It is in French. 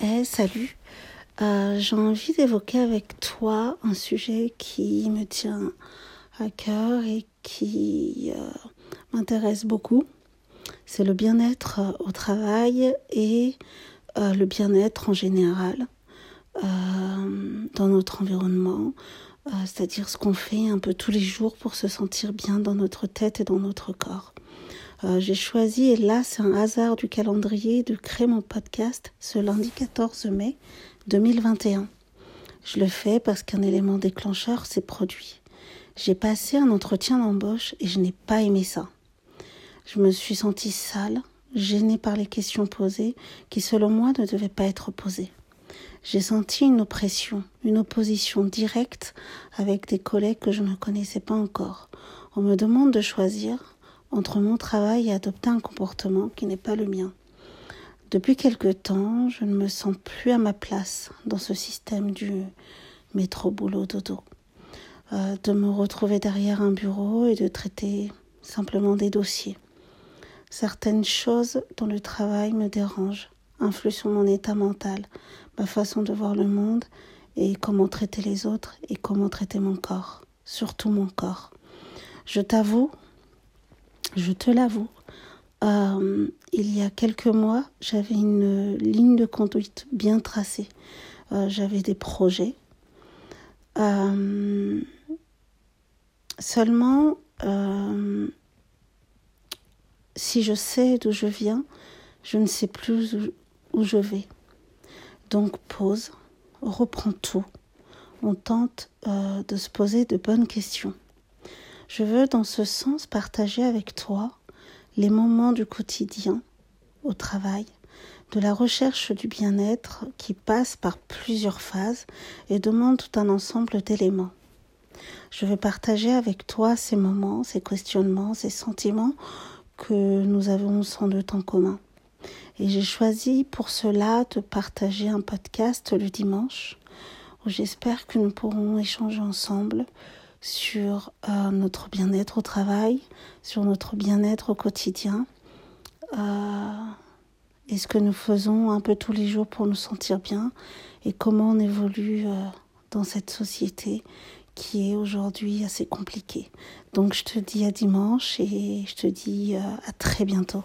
Hey, salut. Euh, J'ai envie d'évoquer avec toi un sujet qui me tient à cœur et qui euh, m'intéresse beaucoup. C'est le bien-être euh, au travail et le bien-être en général dans notre environnement, c'est-à-dire ce qu'on fait un peu tous les jours pour se sentir bien dans notre tête et dans notre corps. Euh, j'ai choisi, et là c'est un hasard du calendrier, de créer mon podcast ce lundi 14 mai 2021. Je le fais parce qu'un élément déclencheur s'est produit. J'ai passé un entretien d'embauche et je n'ai pas aimé ça. Je me suis sentie sale, gênée par les questions posées qui selon moi ne devaient pas être posées. J'ai senti une oppression, une opposition directe avec des collègues que je ne connaissais pas encore. On me demande de choisir entre mon travail et adopter un comportement qui n'est pas le mien. Depuis quelque temps, je ne me sens plus à ma place dans ce système du métro boulot dodo. Euh, de me retrouver derrière un bureau et de traiter simplement des dossiers. Certaines choses dans le travail me dérangent, influent sur mon état mental, ma façon de voir le monde et comment traiter les autres et comment traiter mon corps, surtout mon corps. Je t'avoue, je te l'avoue, euh, il y a quelques mois, j'avais une ligne de conduite bien tracée. Euh, j'avais des projets. Euh, seulement, si je sais d'où je viens, je ne sais plus où, où je vais. Donc pause, reprends tout. On tente de se poser de bonnes questions. Je veux dans ce sens partager avec toi les moments du quotidien au travail, de la recherche du bien-être qui passe par plusieurs phases et demande tout un ensemble d'éléments. Je veux partager avec toi ces moments, ces questionnements, ces sentiments que nous avons sans doute en commun. Et j'ai choisi pour cela de partager un podcast le dimanche où j'espère que nous pourrons échanger ensemble sur euh, notre bien-être au travail, sur notre bien-être au quotidien, euh, et ce que nous faisons un peu tous les jours pour nous sentir bien, et comment on évolue euh, dans cette société qui est aujourd'hui assez compliquée. Donc je te dis à dimanche et je te dis à très bientôt.